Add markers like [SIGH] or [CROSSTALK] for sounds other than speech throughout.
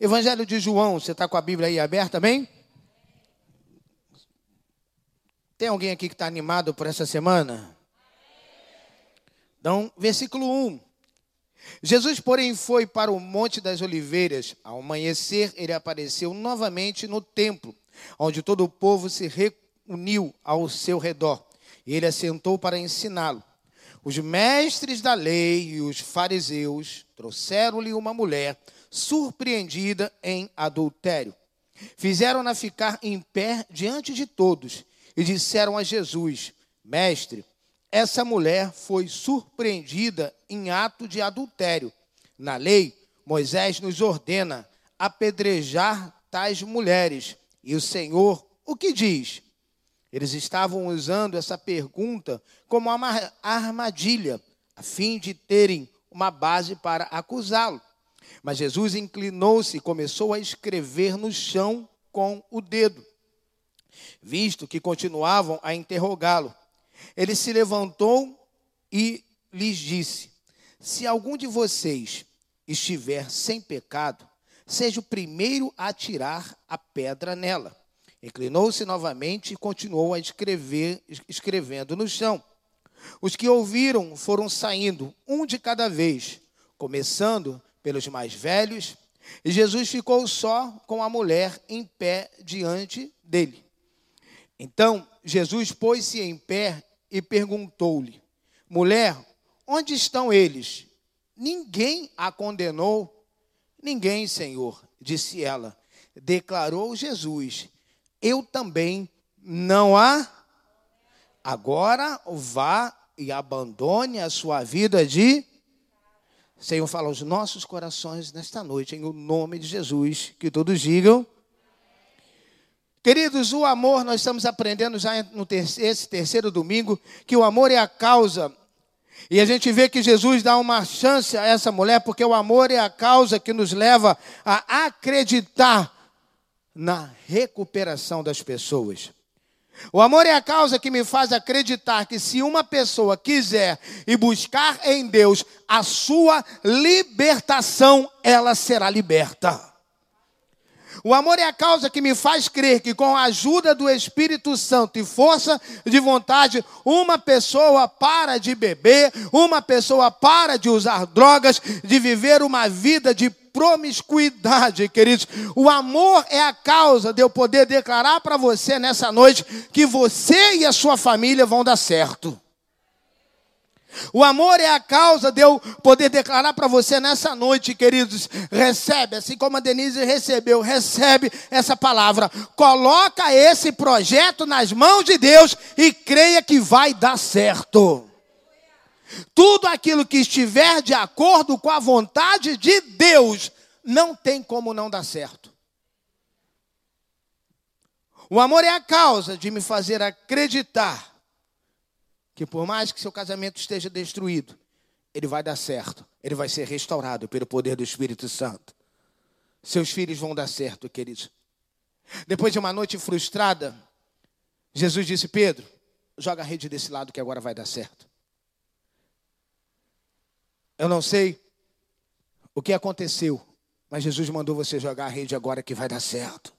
Evangelho de João, você está com a Bíblia aí aberta também? Tem alguém aqui que está animado por essa semana? Então, versículo 1. Jesus, porém, foi para o Monte das Oliveiras. Ao amanhecer, ele apareceu novamente no templo, onde todo o povo se reuniu ao seu redor. E ele assentou para ensiná-lo. Os mestres da lei e os fariseus trouxeram-lhe uma mulher surpreendida em adultério. Fizeram-na ficar em pé diante de todos e disseram a Jesus: Mestre, essa mulher foi surpreendida em ato de adultério. Na lei, Moisés nos ordena apedrejar tais mulheres. E o Senhor o que diz? Eles estavam usando essa pergunta como uma armadilha, a fim de terem uma base para acusá-lo. Mas Jesus inclinou-se e começou a escrever no chão com o dedo. Visto que continuavam a interrogá-lo, ele se levantou e lhes disse: Se algum de vocês estiver sem pecado, seja o primeiro a tirar a pedra nela. Inclinou-se novamente e continuou a escrever, escrevendo no chão. Os que ouviram foram saindo, um de cada vez, começando pelos mais velhos, e Jesus ficou só com a mulher em pé diante dele. Então Jesus pôs-se em pé e perguntou-lhe: Mulher, onde estão eles? Ninguém a condenou? Ninguém, Senhor, disse ela. Declarou Jesus: eu também não há. Agora vá e abandone a sua vida de. Senhor, fala aos nossos corações nesta noite, em o nome de Jesus, que todos digam. Queridos, o amor, nós estamos aprendendo já no terceiro, esse terceiro domingo, que o amor é a causa. E a gente vê que Jesus dá uma chance a essa mulher, porque o amor é a causa que nos leva a acreditar na recuperação das pessoas. O amor é a causa que me faz acreditar que se uma pessoa quiser e buscar em Deus a sua libertação, ela será liberta. O amor é a causa que me faz crer que, com a ajuda do Espírito Santo e força de vontade, uma pessoa para de beber, uma pessoa para de usar drogas, de viver uma vida de promiscuidade, queridos. O amor é a causa de eu poder declarar para você nessa noite que você e a sua família vão dar certo. O amor é a causa de eu poder declarar para você nessa noite, queridos. Recebe, assim como a Denise recebeu, recebe essa palavra. Coloca esse projeto nas mãos de Deus e creia que vai dar certo. Tudo aquilo que estiver de acordo com a vontade de Deus, não tem como não dar certo. O amor é a causa de me fazer acreditar que, por mais que seu casamento esteja destruído, ele vai dar certo, ele vai ser restaurado pelo poder do Espírito Santo. Seus filhos vão dar certo, queridos. Depois de uma noite frustrada, Jesus disse: Pedro, joga a rede desse lado que agora vai dar certo. Eu não sei o que aconteceu, mas Jesus mandou você jogar a rede agora que vai dar certo.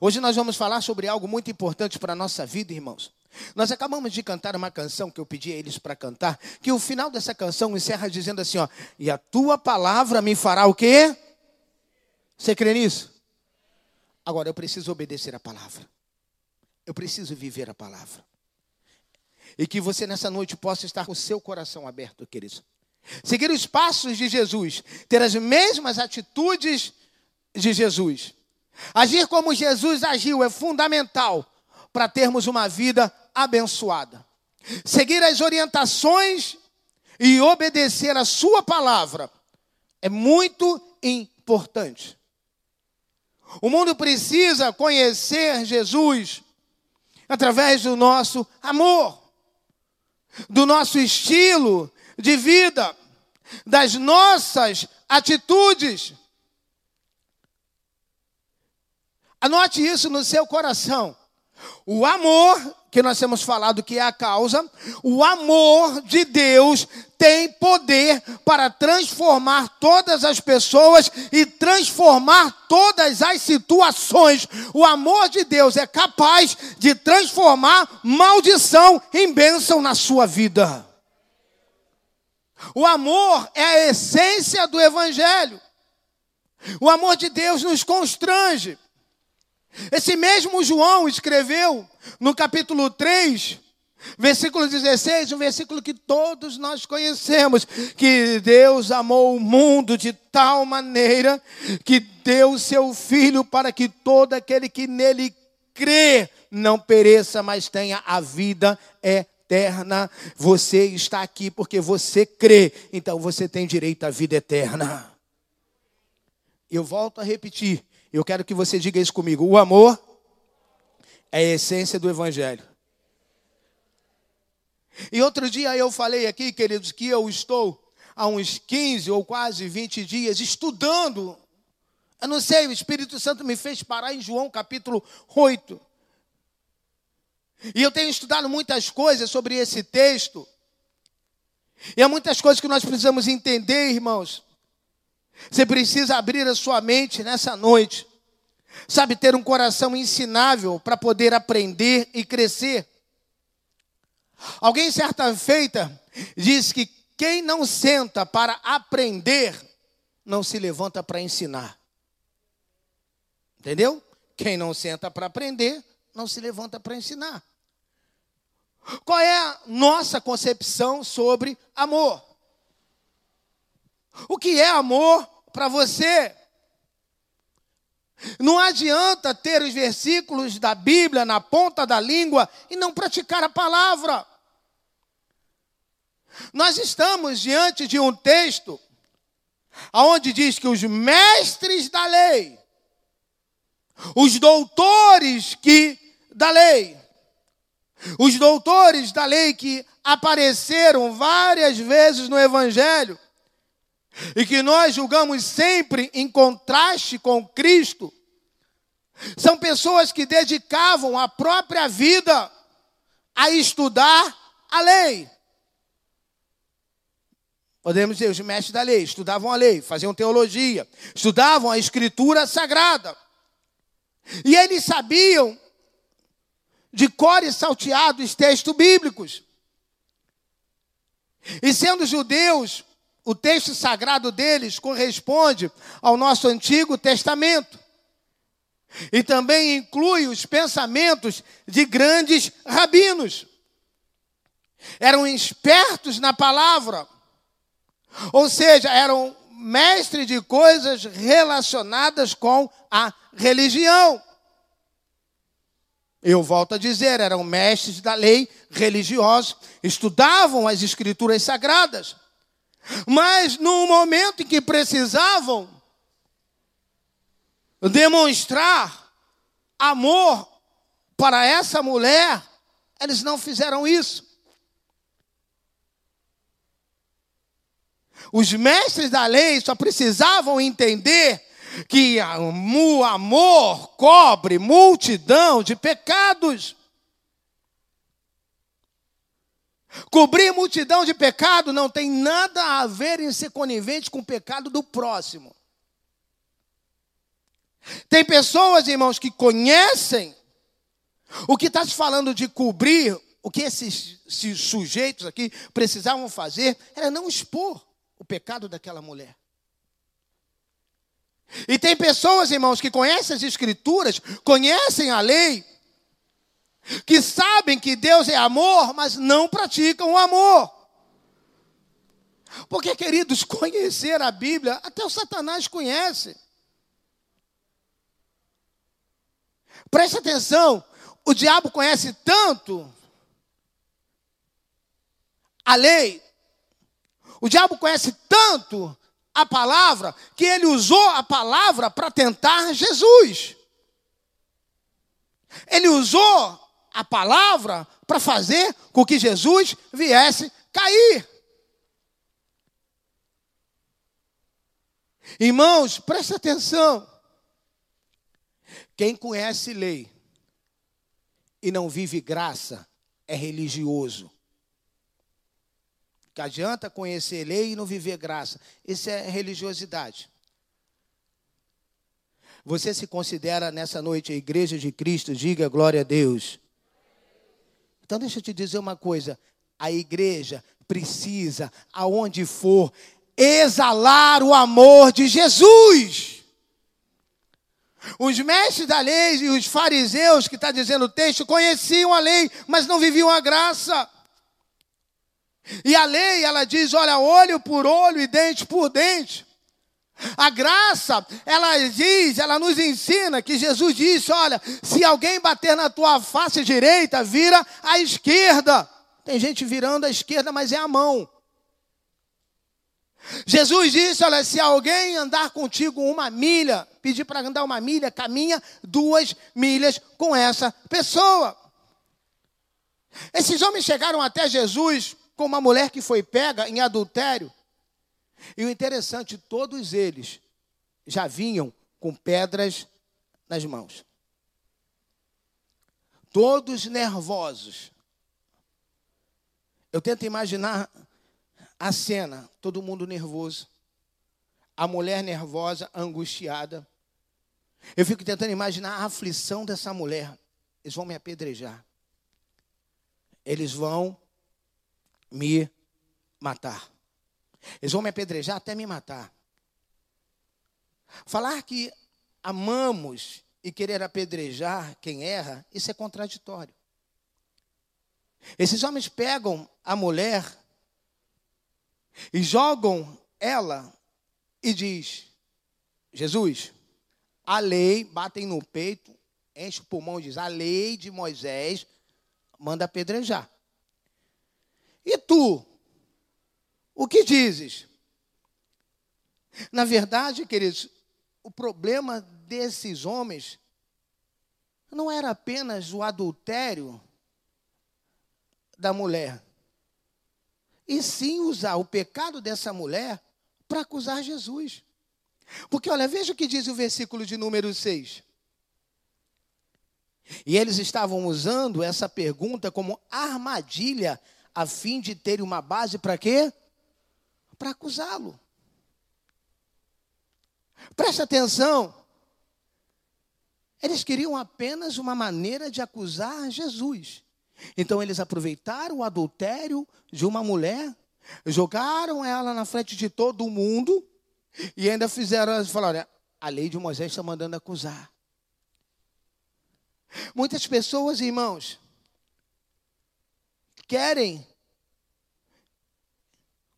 Hoje nós vamos falar sobre algo muito importante para a nossa vida, irmãos. Nós acabamos de cantar uma canção que eu pedi a eles para cantar, que o final dessa canção encerra dizendo assim, ó: "E a tua palavra me fará o quê?" Você crê nisso? Agora eu preciso obedecer a palavra. Eu preciso viver a palavra. E que você nessa noite possa estar com o seu coração aberto, queridos. Seguir os passos de Jesus, ter as mesmas atitudes de Jesus. Agir como Jesus agiu é fundamental para termos uma vida abençoada. Seguir as orientações e obedecer a Sua palavra é muito importante. O mundo precisa conhecer Jesus através do nosso amor do nosso estilo de vida, das nossas atitudes. Anote isso no seu coração. O amor que nós temos falado que é a causa, o amor de Deus tem poder para transformar todas as pessoas e transformar todas as situações. O amor de Deus é capaz de transformar maldição em bênção na sua vida. O amor é a essência do Evangelho. O amor de Deus nos constrange. Esse mesmo João escreveu no capítulo 3, versículo 16, um versículo que todos nós conhecemos, que Deus amou o mundo de tal maneira que deu seu filho para que todo aquele que nele crê não pereça, mas tenha a vida eterna. Você está aqui porque você crê, então você tem direito à vida eterna. Eu volto a repetir, eu quero que você diga isso comigo. O amor é a essência do Evangelho. E outro dia eu falei aqui, queridos, que eu estou há uns 15 ou quase 20 dias estudando. Eu não sei, o Espírito Santo me fez parar em João capítulo 8. E eu tenho estudado muitas coisas sobre esse texto. E há muitas coisas que nós precisamos entender, irmãos. Você precisa abrir a sua mente nessa noite. Sabe, ter um coração ensinável para poder aprender e crescer. Alguém, certa feita, disse que quem não senta para aprender, não se levanta para ensinar. Entendeu? Quem não senta para aprender, não se levanta para ensinar. Qual é a nossa concepção sobre amor? O que é amor para você? Não adianta ter os versículos da Bíblia na ponta da língua e não praticar a palavra. Nós estamos diante de um texto aonde diz que os mestres da lei, os doutores que da lei, os doutores da lei que apareceram várias vezes no evangelho, e que nós julgamos sempre em contraste com Cristo, são pessoas que dedicavam a própria vida a estudar a lei. Podemos dizer, os mestres da lei estudavam a lei, faziam teologia, estudavam a escritura sagrada. E eles sabiam de cor e salteado os textos bíblicos. E sendo judeus, o texto sagrado deles corresponde ao nosso Antigo Testamento. E também inclui os pensamentos de grandes rabinos. Eram espertos na palavra, ou seja, eram mestres de coisas relacionadas com a religião. Eu volto a dizer, eram mestres da lei religiosos, estudavam as escrituras sagradas. Mas no momento em que precisavam demonstrar amor para essa mulher, eles não fizeram isso. Os mestres da lei só precisavam entender que o amor cobre multidão de pecados. Cobrir multidão de pecado não tem nada a ver em ser conivente com o pecado do próximo. Tem pessoas, irmãos, que conhecem o que está se falando de cobrir, o que esses, esses sujeitos aqui precisavam fazer, era não expor o pecado daquela mulher. E tem pessoas, irmãos, que conhecem as Escrituras, conhecem a lei, que sabem que Deus é amor, mas não praticam o amor. Porque, queridos, conhecer a Bíblia, até o Satanás conhece. Preste atenção, o diabo conhece tanto a lei, o diabo conhece tanto a palavra, que ele usou a palavra para tentar Jesus. Ele usou a palavra para fazer com que Jesus viesse cair. Irmãos, preste atenção. Quem conhece lei e não vive graça é religioso. Que adianta conhecer lei e não viver graça. Isso é religiosidade. Você se considera nessa noite a igreja de Cristo? Diga glória a Deus. Então deixa eu te dizer uma coisa. A igreja precisa, aonde for, exalar o amor de Jesus. Os mestres da lei e os fariseus, que está dizendo o texto, conheciam a lei, mas não viviam a graça. E a lei, ela diz: olha, olho por olho e dente por dente. A graça, ela diz, ela nos ensina que Jesus disse: olha, se alguém bater na tua face direita, vira à esquerda. Tem gente virando à esquerda, mas é a mão. Jesus disse: olha, se alguém andar contigo uma milha, pedir para andar uma milha, caminha duas milhas com essa pessoa. Esses homens chegaram até Jesus com uma mulher que foi pega em adultério. E o interessante, todos eles já vinham com pedras nas mãos. Todos nervosos. Eu tento imaginar a cena, todo mundo nervoso. A mulher nervosa, angustiada. Eu fico tentando imaginar a aflição dessa mulher. Eles vão me apedrejar. Eles vão me matar. Eles vão me apedrejar até me matar. Falar que amamos e querer apedrejar quem erra, isso é contraditório. Esses homens pegam a mulher e jogam ela e diz: Jesus, a lei, batem no peito, enche o pulmão e diz: a lei de Moisés manda apedrejar. E tu, o que dizes? Na verdade, queridos, o problema desses homens não era apenas o adultério da mulher, e sim usar o pecado dessa mulher para acusar Jesus. Porque, olha, veja o que diz o versículo de número 6. E eles estavam usando essa pergunta como armadilha, a fim de ter uma base para quê? Para acusá-lo. Preste atenção. Eles queriam apenas uma maneira de acusar Jesus. Então eles aproveitaram o adultério de uma mulher, jogaram ela na frente de todo mundo e ainda fizeram, falaram, a lei de Moisés está mandando acusar. Muitas pessoas, irmãos, querem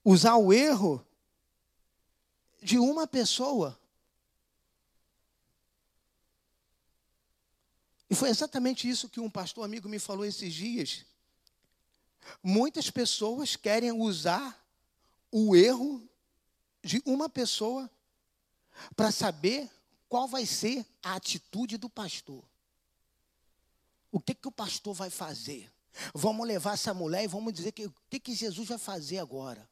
usar o erro de uma pessoa. E foi exatamente isso que um pastor amigo me falou esses dias. Muitas pessoas querem usar o erro de uma pessoa para saber qual vai ser a atitude do pastor. O que, que o pastor vai fazer? Vamos levar essa mulher e vamos dizer que, o que, que Jesus vai fazer agora.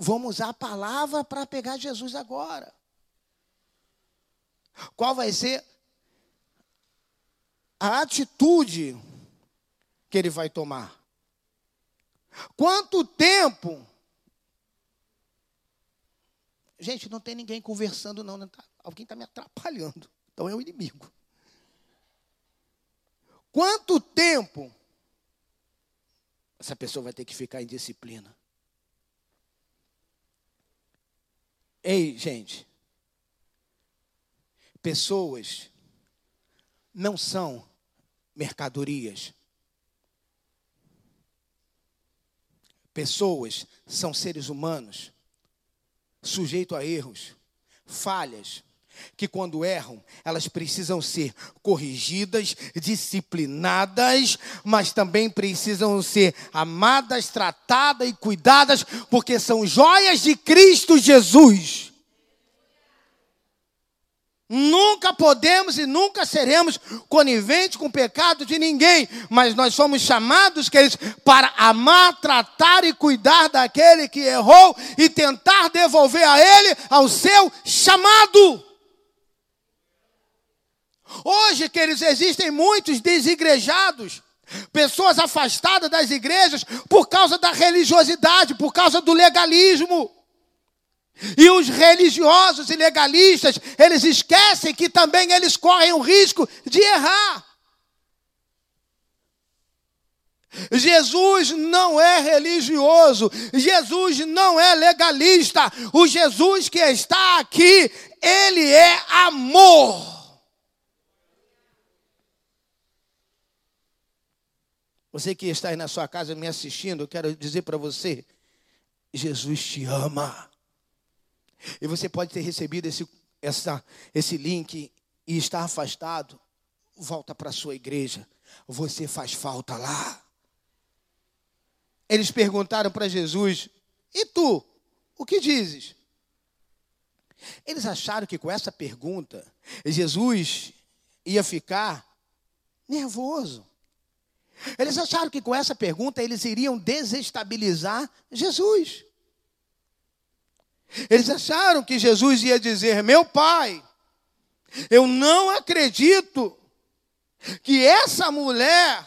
Vamos usar a palavra para pegar Jesus agora. Qual vai ser a atitude que ele vai tomar? Quanto tempo? Gente, não tem ninguém conversando, não. não tá, alguém está me atrapalhando. Então é o inimigo. Quanto tempo essa pessoa vai ter que ficar em disciplina? Ei, gente. Pessoas não são mercadorias. Pessoas são seres humanos, sujeitos a erros, falhas, que quando erram, elas precisam ser corrigidas, disciplinadas, mas também precisam ser amadas, tratadas e cuidadas, porque são joias de Cristo Jesus. Nunca podemos e nunca seremos coniventes com o pecado de ninguém, mas nós somos chamados, queridos, para amar, tratar e cuidar daquele que errou e tentar devolver a ele ao seu chamado. Hoje, queridos, existem muitos desigrejados, pessoas afastadas das igrejas por causa da religiosidade, por causa do legalismo. E os religiosos e legalistas, eles esquecem que também eles correm o risco de errar. Jesus não é religioso, Jesus não é legalista. O Jesus que está aqui, ele é amor. Você que está aí na sua casa me assistindo, eu quero dizer para você: Jesus te ama. E você pode ter recebido esse, essa, esse link e estar afastado. Volta para a sua igreja. Você faz falta lá. Eles perguntaram para Jesus: E tu, o que dizes? Eles acharam que com essa pergunta, Jesus ia ficar nervoso. Eles acharam que com essa pergunta eles iriam desestabilizar Jesus. Eles acharam que Jesus ia dizer: Meu pai, eu não acredito que essa mulher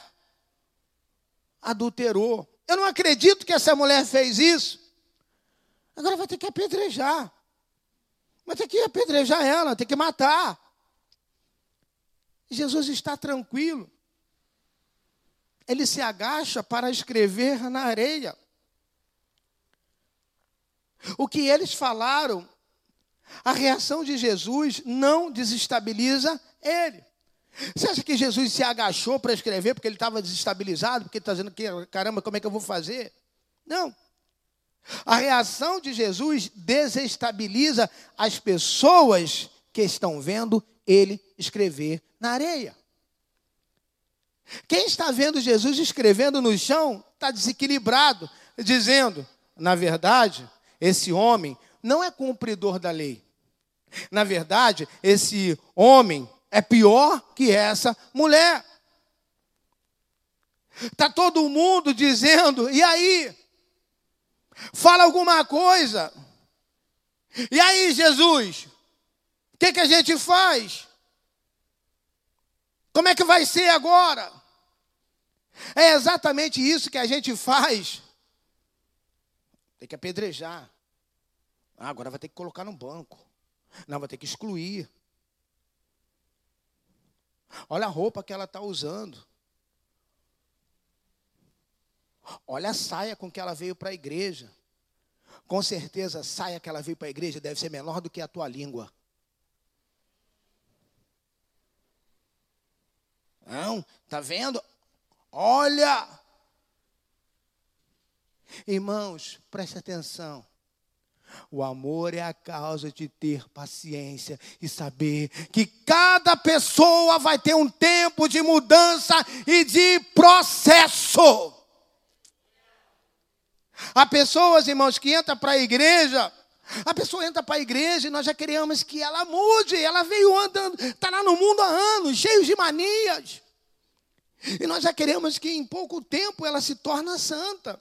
adulterou. Eu não acredito que essa mulher fez isso. Agora vai ter que apedrejar. Vai ter que apedrejar ela, tem que matar. Jesus está tranquilo. Ele se agacha para escrever na areia. O que eles falaram, a reação de Jesus não desestabiliza ele. Você acha que Jesus se agachou para escrever porque ele estava desestabilizado, porque ele está dizendo que, caramba, como é que eu vou fazer? Não. A reação de Jesus desestabiliza as pessoas que estão vendo ele escrever na areia. Quem está vendo Jesus escrevendo no chão está desequilibrado, dizendo: na verdade, esse homem não é cumpridor da lei. Na verdade, esse homem é pior que essa mulher. Está todo mundo dizendo, e aí? Fala alguma coisa. E aí, Jesus? O que, que a gente faz? Como é que vai ser agora? É exatamente isso que a gente faz tem que apedrejar. Ah, agora vai ter que colocar no banco. Não, vai ter que excluir. Olha a roupa que ela está usando. Olha a saia com que ela veio para a igreja. Com certeza, a saia que ela veio para a igreja deve ser menor do que a tua língua. Não, tá vendo? Olha! Irmãos, preste atenção. O amor é a causa de ter paciência e saber que cada pessoa vai ter um tempo de mudança e de processo. Há pessoas, irmãos, que entram para a igreja, a pessoa entra para a igreja e nós já queremos que ela mude. Ela veio andando, está lá no mundo há anos, cheio de manias. E nós já queremos que em pouco tempo ela se torne santa.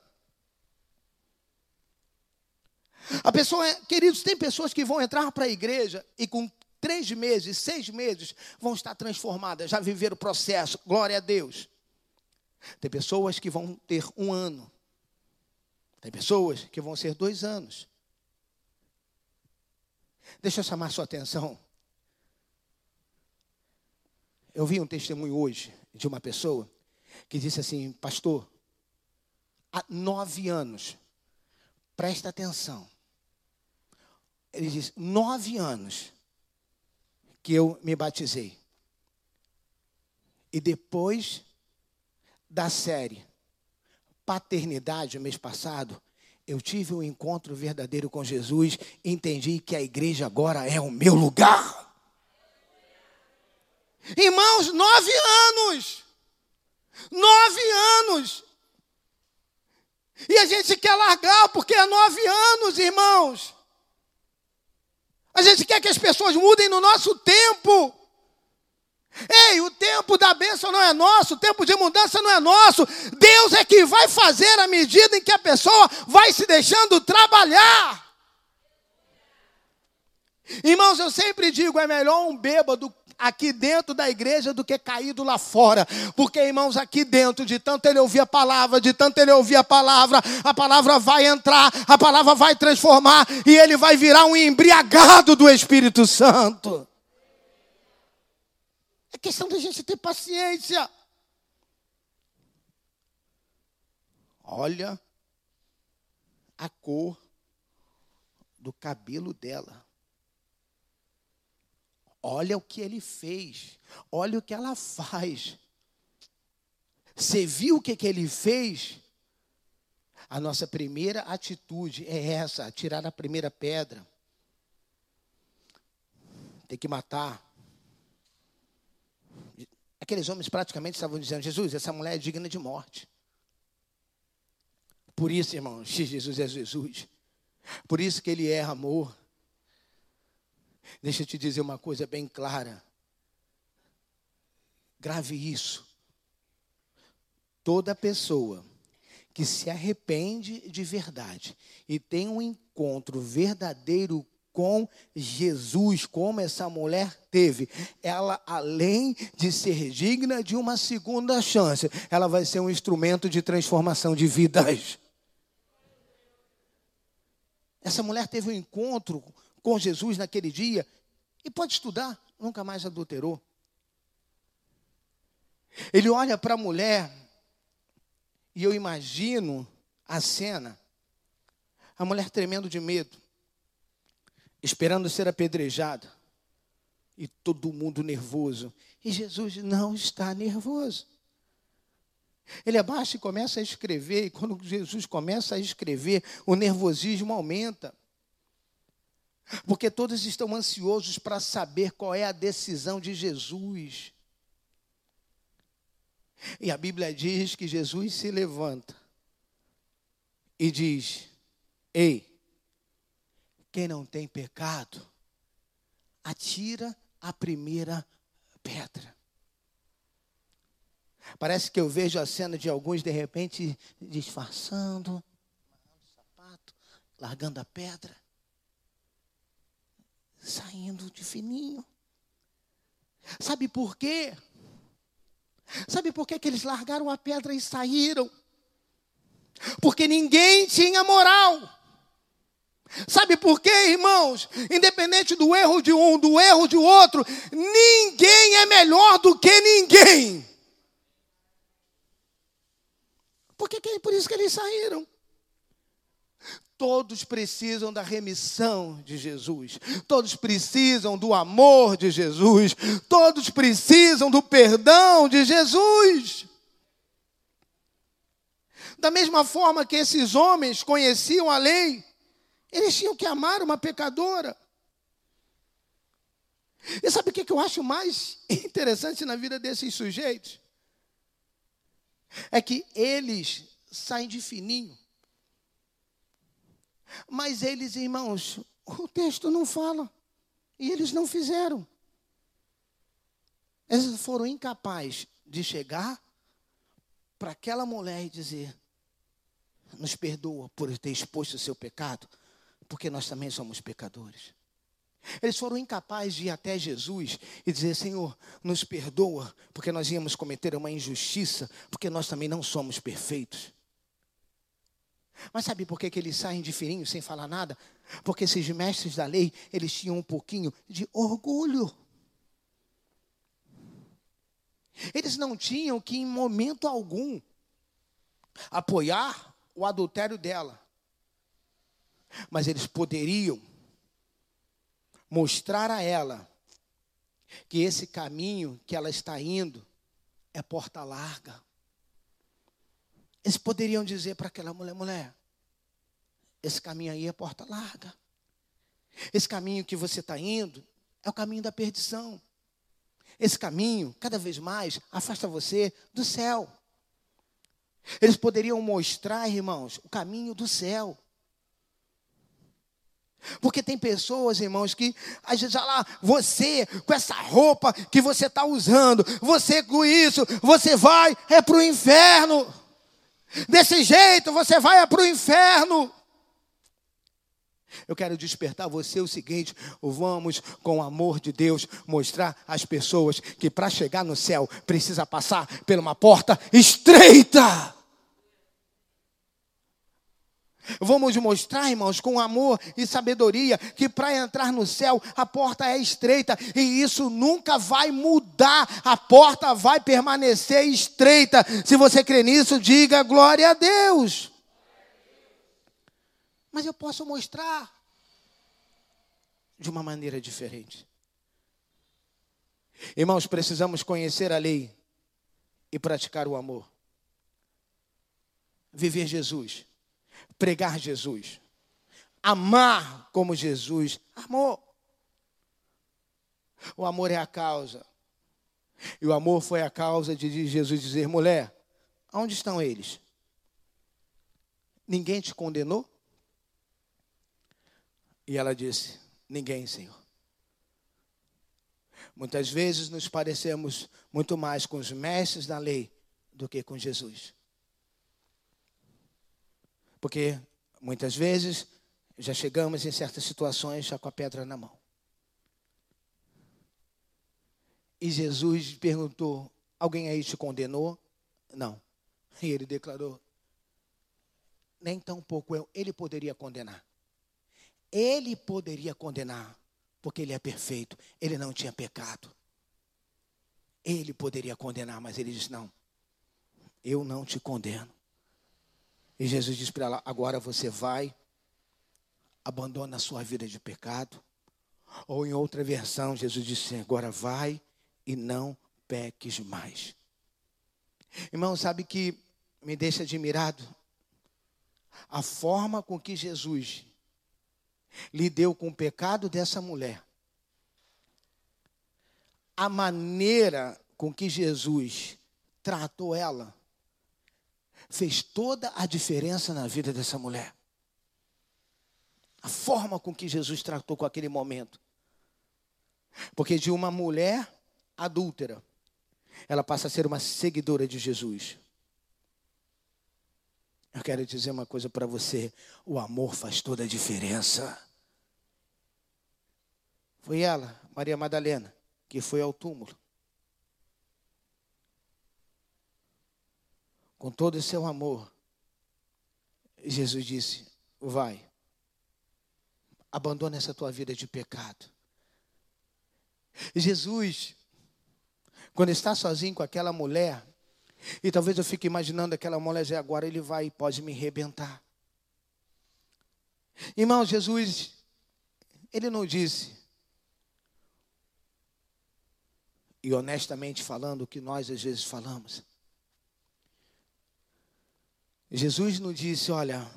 A pessoa, queridos, tem pessoas que vão entrar para a igreja e com três meses, seis meses, vão estar transformadas, já viveram o processo, glória a Deus. Tem pessoas que vão ter um ano. Tem pessoas que vão ser dois anos. Deixa eu chamar sua atenção. Eu vi um testemunho hoje de uma pessoa que disse assim, pastor, há nove anos, presta atenção, ele diz: nove anos que eu me batizei. E depois da série Paternidade, mês passado, eu tive um encontro verdadeiro com Jesus entendi que a igreja agora é o meu lugar. Irmãos, nove anos. Nove anos. E a gente quer largar porque é nove anos, irmãos. A gente quer que as pessoas mudem no nosso tempo. Ei, o tempo da bênção não é nosso, o tempo de mudança não é nosso. Deus é que vai fazer à medida em que a pessoa vai se deixando trabalhar. Irmãos, eu sempre digo: é melhor um bêbado aqui dentro da igreja do que caído lá fora. Porque, irmãos, aqui dentro, de tanto ele ouvir a palavra, de tanto ele ouvir a palavra, a palavra vai entrar, a palavra vai transformar e ele vai virar um embriagado do Espírito Santo. É questão da gente ter paciência. Olha a cor do cabelo dela. Olha o que ele fez. Olha o que ela faz. Você viu o que, que ele fez? A nossa primeira atitude é essa: tirar a primeira pedra. Tem que matar. Aqueles homens praticamente estavam dizendo: Jesus, essa mulher é digna de morte. Por isso, irmãos, [LAUGHS] Jesus é Jesus. Por isso que ele é amor. Deixa eu te dizer uma coisa bem clara. Grave isso. Toda pessoa que se arrepende de verdade e tem um encontro verdadeiro com Jesus, como essa mulher teve, ela, além de ser digna de uma segunda chance, ela vai ser um instrumento de transformação de vidas. Essa mulher teve um encontro com Jesus naquele dia e pode estudar, nunca mais adulterou. Ele olha para a mulher e eu imagino a cena, a mulher tremendo de medo, esperando ser apedrejada e todo mundo nervoso. E Jesus não está nervoso. Ele abaixa e começa a escrever, e quando Jesus começa a escrever, o nervosismo aumenta. Porque todos estão ansiosos para saber qual é a decisão de Jesus. E a Bíblia diz que Jesus se levanta e diz: Ei, quem não tem pecado, atira a primeira pedra. Parece que eu vejo a cena de alguns de repente disfarçando, largando a pedra, saindo de fininho. Sabe por quê? Sabe por quê que eles largaram a pedra e saíram? Porque ninguém tinha moral. Sabe por quê, irmãos? Independente do erro de um, do erro de outro, ninguém é melhor do que ninguém. Porque, por isso que eles saíram. Todos precisam da remissão de Jesus. Todos precisam do amor de Jesus. Todos precisam do perdão de Jesus. Da mesma forma que esses homens conheciam a lei, eles tinham que amar uma pecadora. E sabe o que eu acho mais [LAUGHS] interessante na vida desses sujeitos? É que eles saem de fininho. Mas eles, irmãos, o texto não fala. E eles não fizeram. Eles foram incapazes de chegar para aquela mulher e dizer: Nos perdoa por ter exposto o seu pecado, porque nós também somos pecadores. Eles foram incapazes de ir até Jesus e dizer: Senhor, nos perdoa, porque nós íamos cometer uma injustiça, porque nós também não somos perfeitos. Mas sabe por que, que eles saem de fininho sem falar nada? Porque esses mestres da lei, eles tinham um pouquinho de orgulho. Eles não tinham que, em momento algum, apoiar o adultério dela. Mas eles poderiam mostrar a ela que esse caminho que ela está indo é porta larga. Eles poderiam dizer para aquela mulher: mulher, esse caminho aí é porta larga. Esse caminho que você está indo é o caminho da perdição. Esse caminho, cada vez mais, afasta você do céu. Eles poderiam mostrar, irmãos, o caminho do céu. Porque tem pessoas, irmãos, que às vezes, olha lá, você com essa roupa que você está usando, você com isso, você vai é para o inferno. Desse jeito você vai é para o inferno. Eu quero despertar você o seguinte: vamos, com o amor de Deus, mostrar às pessoas que para chegar no céu precisa passar por uma porta estreita. Vamos mostrar, irmãos, com amor e sabedoria, que para entrar no céu a porta é estreita e isso nunca vai mudar, a porta vai permanecer estreita. Se você crê nisso, diga glória a Deus. Mas eu posso mostrar de uma maneira diferente. Irmãos, precisamos conhecer a lei e praticar o amor. Viver Jesus, pregar Jesus, amar como Jesus amou. O amor é a causa. E o amor foi a causa de Jesus dizer: mulher, onde estão eles? Ninguém te condenou? E ela disse: Ninguém, Senhor. Muitas vezes nos parecemos muito mais com os mestres da lei do que com Jesus. Porque muitas vezes já chegamos em certas situações já com a pedra na mão. E Jesus perguntou: Alguém aí te condenou? Não. E ele declarou: Nem tão pouco eu. Ele poderia condenar. Ele poderia condenar, porque ele é perfeito, ele não tinha pecado. Ele poderia condenar, mas ele disse: Não, eu não te condeno. E Jesus disse para ela: Agora você vai, abandona a sua vida de pecado. Ou em outra versão, Jesus disse: Agora vai e não peques mais. Irmão, sabe que me deixa admirado a forma com que Jesus lidou com o pecado dessa mulher. A maneira com que Jesus tratou ela fez toda a diferença na vida dessa mulher. A forma com que Jesus tratou com aquele momento. Porque de uma mulher adúltera, ela passa a ser uma seguidora de Jesus. Eu quero dizer uma coisa para você: o amor faz toda a diferença. Foi ela, Maria Madalena, que foi ao túmulo. Com todo o seu amor, Jesus disse: Vai, abandona essa tua vida de pecado. Jesus, quando está sozinho com aquela mulher, e talvez eu fique imaginando aquela mulher, já agora ele vai e pode me rebentar. Irmão, Jesus, ele não disse, e honestamente falando o que nós às vezes falamos. Jesus não disse, olha,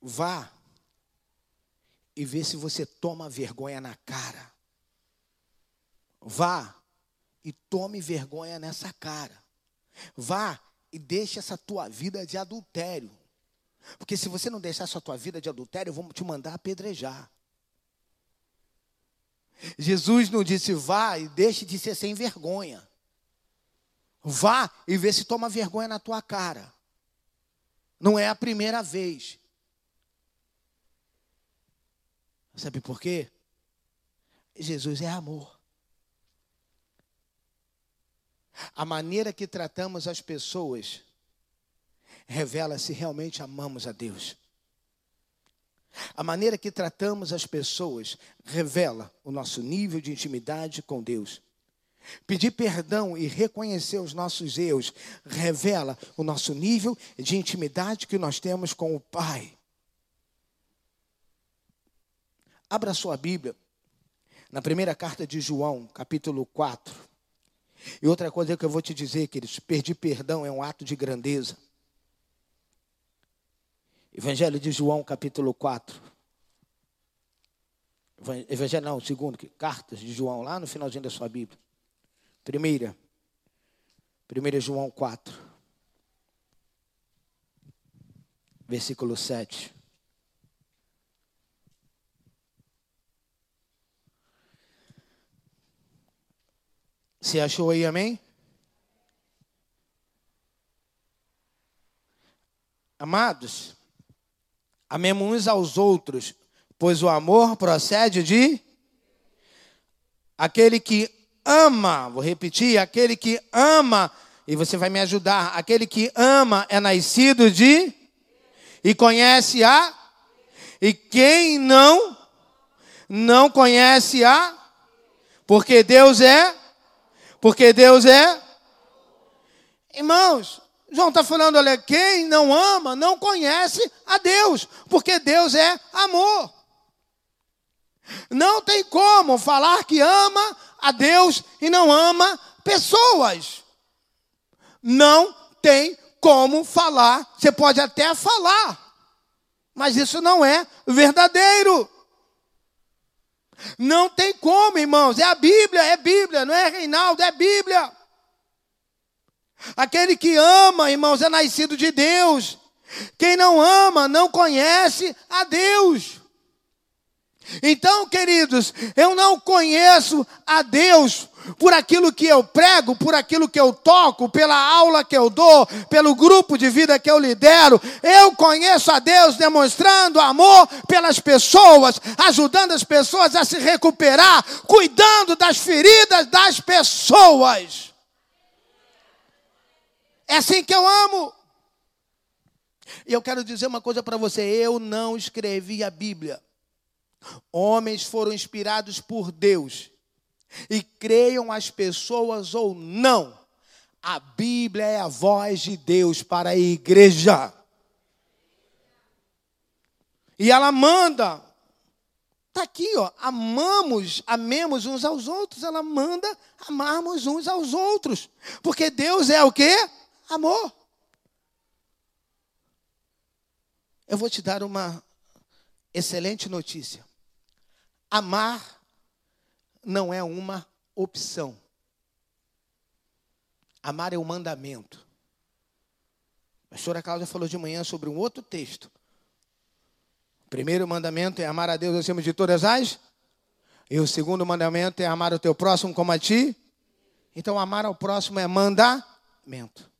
vá e vê se você toma vergonha na cara. Vá e tome vergonha nessa cara. Vá e deixe essa tua vida de adultério. Porque se você não deixar essa tua vida de adultério, eu vou te mandar apedrejar. Jesus não disse vá e deixe de ser sem vergonha. Vá e vê se toma vergonha na tua cara. Não é a primeira vez. Sabe por quê? Jesus é amor. A maneira que tratamos as pessoas revela se realmente amamos a Deus. A maneira que tratamos as pessoas revela o nosso nível de intimidade com Deus. Pedir perdão e reconhecer os nossos erros revela o nosso nível de intimidade que nós temos com o Pai. Abra sua Bíblia na primeira carta de João, capítulo 4. E outra coisa que eu vou te dizer, queridos: pedir perdão é um ato de grandeza. Evangelho de João, capítulo 4. Evangelho não, segundo, cartas de João, lá no finalzinho da sua Bíblia. Primeira. Primeira João 4. Versículo 7. Você achou aí, amém? Amados, Amemos uns aos outros, Pois o amor procede de aquele que ama, vou repetir, aquele que ama, e você vai me ajudar, aquele que ama é nascido de e conhece a e quem não não conhece a porque Deus é porque Deus é Irmãos, João está falando, olha, quem não ama não conhece a Deus, porque Deus é amor. Não tem como falar que ama a Deus e não ama pessoas. Não tem como falar. Você pode até falar, mas isso não é verdadeiro. Não tem como, irmãos. É a Bíblia, é Bíblia, não é Reinaldo, é Bíblia. Aquele que ama, irmãos, é nascido de Deus. Quem não ama não conhece a Deus. Então, queridos, eu não conheço a Deus por aquilo que eu prego, por aquilo que eu toco, pela aula que eu dou, pelo grupo de vida que eu lidero. Eu conheço a Deus demonstrando amor pelas pessoas, ajudando as pessoas a se recuperar, cuidando das feridas das pessoas. É assim que eu amo. E eu quero dizer uma coisa para você: eu não escrevi a Bíblia. Homens foram inspirados por Deus. E creiam as pessoas ou não, a Bíblia é a voz de Deus para a igreja. E ela manda. Está aqui, ó. Amamos, amemos uns aos outros. Ela manda amarmos uns aos outros. Porque Deus é o quê? Amor. Eu vou te dar uma excelente notícia. Amar não é uma opção. Amar é um mandamento. A pastora Cláudia falou de manhã sobre um outro texto. O primeiro mandamento é amar a Deus acima de todas as. E o segundo mandamento é amar o teu próximo como a ti. Então, amar ao próximo é mandamento.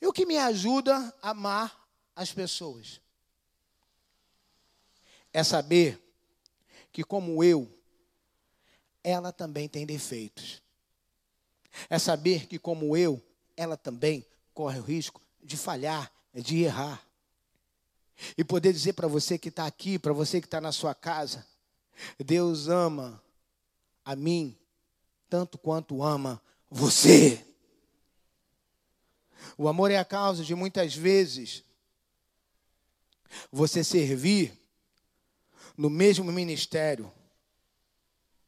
E o que me ajuda a amar as pessoas? É saber que, como eu, ela também tem defeitos. É saber que, como eu, ela também corre o risco de falhar, de errar. E poder dizer para você que está aqui, para você que está na sua casa, Deus ama a mim tanto quanto ama você. O amor é a causa de muitas vezes você servir no mesmo ministério,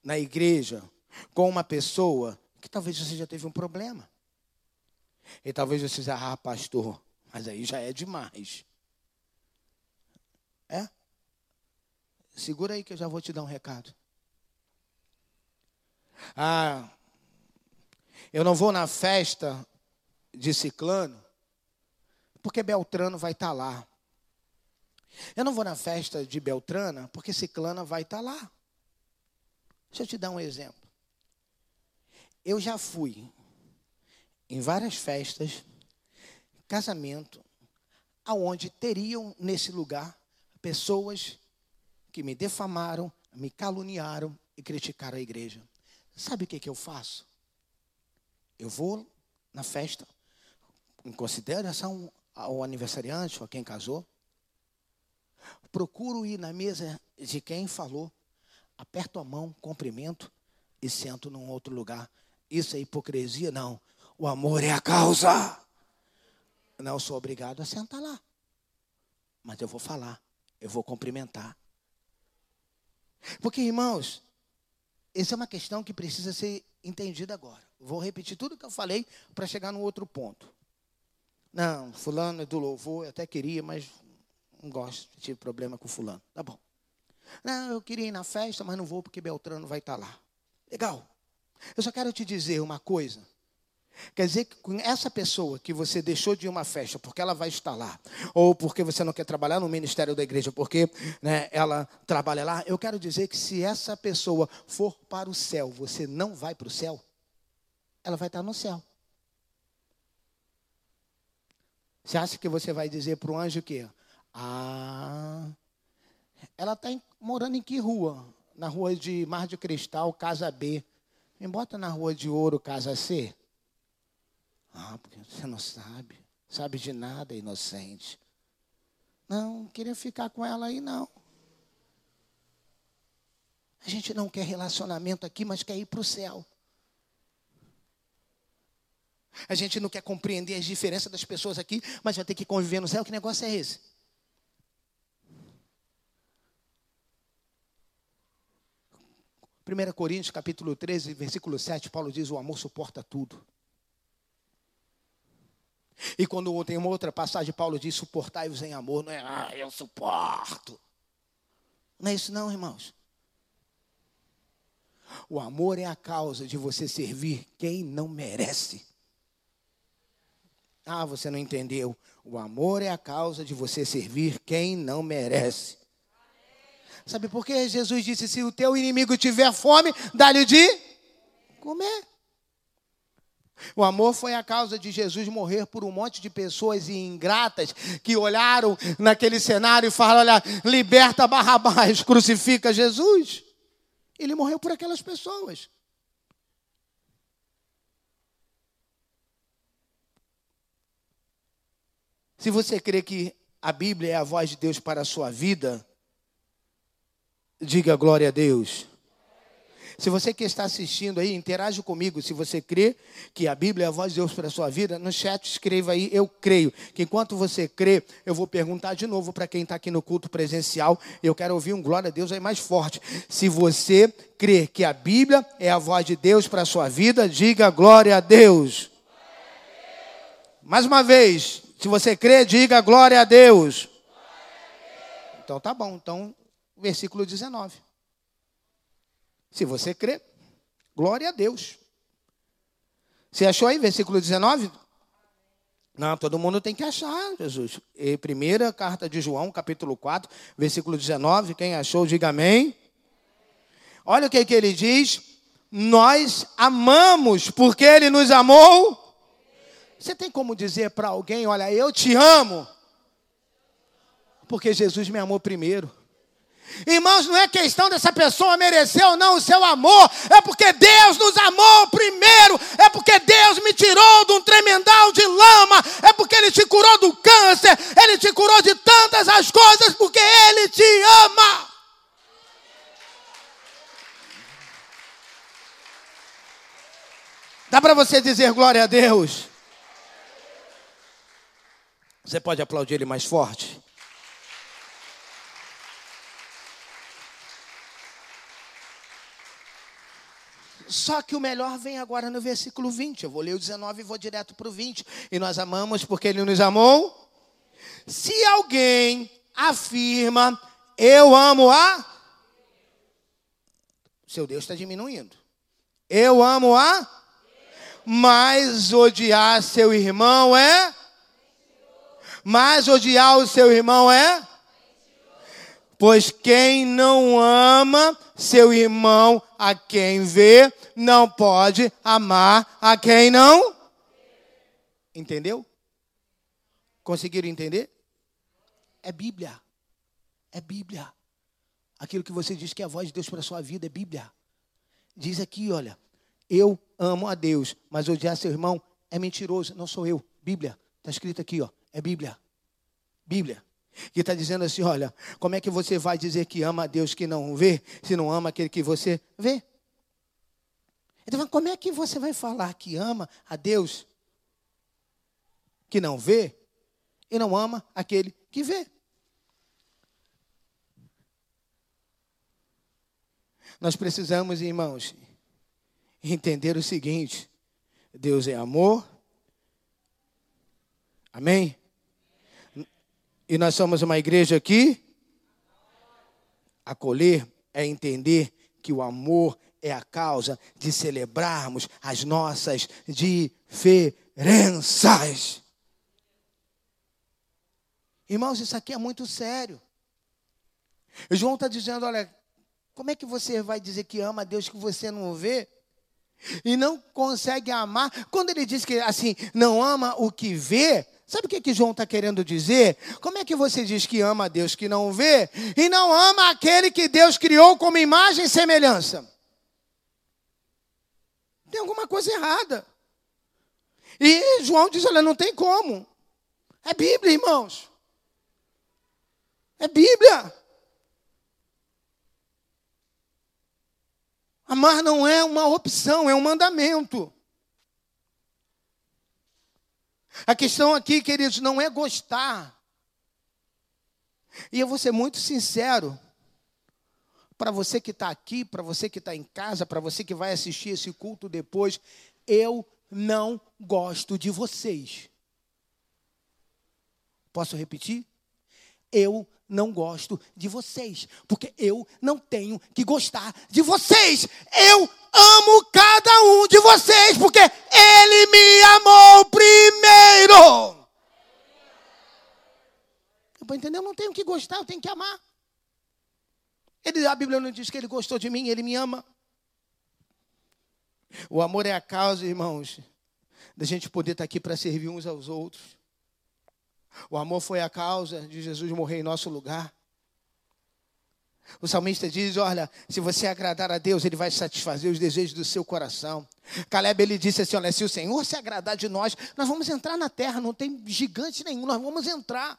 na igreja, com uma pessoa que talvez você já teve um problema. E talvez você diga, ah, pastor, mas aí já é demais. É? Segura aí que eu já vou te dar um recado. Ah, eu não vou na festa de Ciclano, porque Beltrano vai estar lá. Eu não vou na festa de Beltrana porque Ciclana vai estar tá lá. Deixa eu te dar um exemplo. Eu já fui em várias festas, casamento, aonde teriam nesse lugar pessoas que me defamaram, me caluniaram e criticaram a igreja. Sabe o que, que eu faço? Eu vou na festa, em consideração ao aniversariante, ou a quem casou, Procuro ir na mesa de quem falou, aperto a mão, cumprimento e sento num outro lugar. Isso é hipocrisia? Não. O amor é a causa. Não sou obrigado a sentar lá. Mas eu vou falar, eu vou cumprimentar. Porque, irmãos, essa é uma questão que precisa ser entendida agora. Vou repetir tudo que eu falei para chegar no outro ponto. Não, fulano é do louvor, eu até queria, mas não gosto, tive problema com fulano. Tá bom. Não, eu queria ir na festa, mas não vou porque Beltrano vai estar lá. Legal. Eu só quero te dizer uma coisa. Quer dizer que com essa pessoa que você deixou de ir uma festa porque ela vai estar lá, ou porque você não quer trabalhar no ministério da igreja porque né, ela trabalha lá, eu quero dizer que se essa pessoa for para o céu, você não vai para o céu, ela vai estar no céu. Você acha que você vai dizer para o anjo o quê? Ah, ela está morando em que rua? Na rua de Mar de Cristal, casa B. Me bota na rua de Ouro, casa C. Ah, porque você não sabe. Sabe de nada, inocente. Não, queria ficar com ela aí, não. A gente não quer relacionamento aqui, mas quer ir para o céu. A gente não quer compreender as diferenças das pessoas aqui, mas vai ter que conviver no céu. Que negócio é esse? Primeira Coríntios, capítulo 13, versículo 7, Paulo diz: "O amor suporta tudo". E quando tem uma outra passagem, Paulo diz: "Suportai-vos em amor", não é? Ah, eu suporto. Não é isso não, irmãos. O amor é a causa de você servir quem não merece. Ah, você não entendeu. O amor é a causa de você servir quem não merece. Sabe por quê? Jesus disse: se o teu inimigo tiver fome, dá-lhe de comer. O amor foi a causa de Jesus morrer por um monte de pessoas ingratas que olharam naquele cenário e falaram: olha, liberta Barrabás, [LAUGHS] crucifica Jesus. Ele morreu por aquelas pessoas. Se você crê que a Bíblia é a voz de Deus para a sua vida, diga glória a Deus. Se você que está assistindo aí, interage comigo. Se você crê que a Bíblia é a voz de Deus para a sua vida, no chat escreva aí, eu creio. Que enquanto você crê, eu vou perguntar de novo para quem está aqui no culto presencial. Eu quero ouvir um glória a Deus aí mais forte. Se você crê que a Bíblia é a voz de Deus para a sua vida, diga glória a Deus. Mais uma vez, se você crê, diga glória a Deus. Então tá bom. Então, versículo 19. Se você crê, glória a Deus. Você achou aí, versículo 19? Não, todo mundo tem que achar, Jesus. E primeira carta de João, capítulo 4, versículo 19. Quem achou, diga amém. Olha o que, que ele diz. Nós amamos porque ele nos amou. Você tem como dizer para alguém: Olha, eu te amo, porque Jesus me amou primeiro. Irmãos, não é questão dessa pessoa merecer ou não o seu amor, é porque Deus nos amou primeiro, é porque Deus me tirou de um tremendal de lama, é porque Ele te curou do câncer, Ele te curou de tantas as coisas, porque Ele te ama. Dá para você dizer glória a Deus? Você pode aplaudir Ele mais forte? Só que o melhor vem agora no versículo 20. Eu vou ler o 19 e vou direto para o 20. E nós amamos porque ele nos amou. Se alguém afirma, eu amo a. Seu Deus está diminuindo. Eu amo a. Mas odiar seu irmão é. Mas odiar o seu irmão é. Pois quem não ama seu irmão a quem vê, não pode amar a quem não. Entendeu? Conseguiram entender? É Bíblia. É Bíblia. Aquilo que você diz que é a voz de Deus para a sua vida é Bíblia. Diz aqui, olha, eu amo a Deus, mas odiar seu irmão é mentiroso, não sou eu. Bíblia, está escrito aqui, ó, é Bíblia. Bíblia que está dizendo assim: olha, como é que você vai dizer que ama a Deus que não vê, se não ama aquele que você vê? Então, como é que você vai falar que ama a Deus que não vê e não ama aquele que vê? Nós precisamos, irmãos, entender o seguinte: Deus é amor. Amém? E nós somos uma igreja aqui. Acolher é entender que o amor é a causa de celebrarmos as nossas diferenças. Irmãos, isso aqui é muito sério. João está dizendo: olha, como é que você vai dizer que ama a Deus que você não vê? E não consegue amar. Quando ele diz que assim, não ama o que vê, Sabe o que, que João está querendo dizer? Como é que você diz que ama a Deus que não vê e não ama aquele que Deus criou como imagem e semelhança? Tem alguma coisa errada. E João diz: olha, não tem como. É Bíblia, irmãos. É Bíblia. Amar não é uma opção, é um mandamento. A questão aqui, queridos, não é gostar. E eu vou ser muito sincero. Para você que está aqui, para você que está em casa, para você que vai assistir esse culto depois, eu não gosto de vocês. Posso repetir? Eu não gosto de vocês, porque eu não tenho que gostar de vocês. Eu amo cada um de vocês, porque Ele me amou primeiro. Para entender, eu não tenho que gostar, eu tenho que amar. Ele, a Bíblia não diz que Ele gostou de mim, Ele me ama. O amor é a causa, irmãos, da gente poder estar aqui para servir uns aos outros. O amor foi a causa de Jesus morrer em nosso lugar. O salmista diz: Olha, se você agradar a Deus, Ele vai satisfazer os desejos do seu coração. Caleb ele disse assim: Olha, se o Senhor se agradar de nós, nós vamos entrar na terra, não tem gigante nenhum, nós vamos entrar.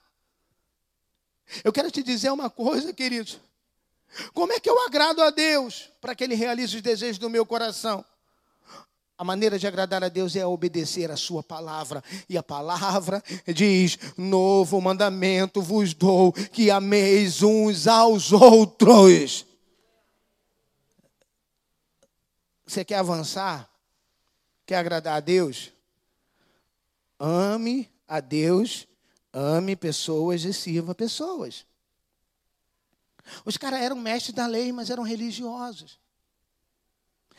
Eu quero te dizer uma coisa, queridos. Como é que eu agrado a Deus para que Ele realize os desejos do meu coração? A maneira de agradar a Deus é obedecer a sua palavra. E a palavra diz: Novo mandamento vos dou, que ameis uns aos outros. Você quer avançar? Quer agradar a Deus? Ame a Deus, ame pessoas e sirva pessoas. Os caras eram mestres da lei, mas eram religiosos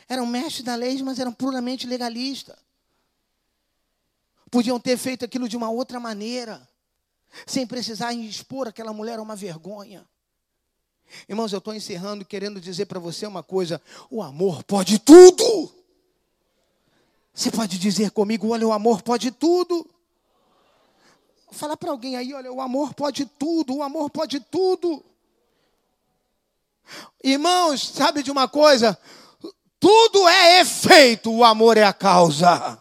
eram mestres da lei, mas eram puramente legalistas. Podiam ter feito aquilo de uma outra maneira, sem precisar expor aquela mulher a uma vergonha. Irmãos, eu estou encerrando querendo dizer para você uma coisa: o amor pode tudo. Você pode dizer comigo: olha, o amor pode tudo. Falar para alguém aí: olha, o amor pode tudo, o amor pode tudo. Irmãos, sabe de uma coisa? Tudo é efeito, o amor é a causa.